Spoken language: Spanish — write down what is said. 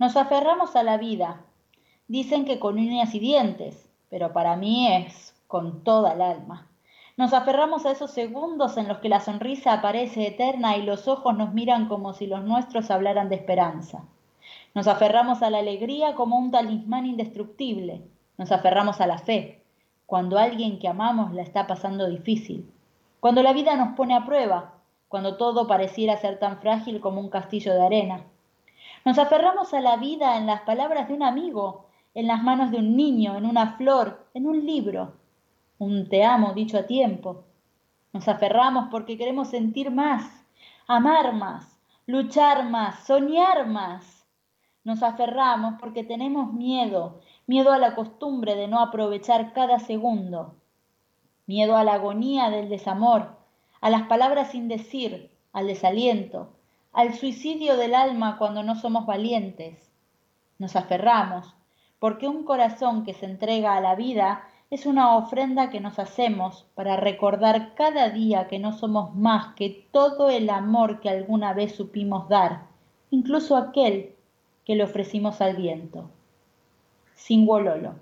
Nos aferramos a la vida. Dicen que con uñas y dientes, pero para mí es con toda el alma. Nos aferramos a esos segundos en los que la sonrisa aparece eterna y los ojos nos miran como si los nuestros hablaran de esperanza. Nos aferramos a la alegría como un talismán indestructible. Nos aferramos a la fe, cuando alguien que amamos la está pasando difícil. Cuando la vida nos pone a prueba, cuando todo pareciera ser tan frágil como un castillo de arena. Nos aferramos a la vida en las palabras de un amigo, en las manos de un niño, en una flor, en un libro, un te amo dicho a tiempo. Nos aferramos porque queremos sentir más, amar más, luchar más, soñar más. Nos aferramos porque tenemos miedo, miedo a la costumbre de no aprovechar cada segundo, miedo a la agonía del desamor, a las palabras sin decir, al desaliento, al suicidio del alma cuando no somos valientes. Nos aferramos porque un corazón que se entrega a la vida es una ofrenda que nos hacemos para recordar cada día que no somos más que todo el amor que alguna vez supimos dar, incluso aquel que le ofrecimos al viento. Sin Wololo.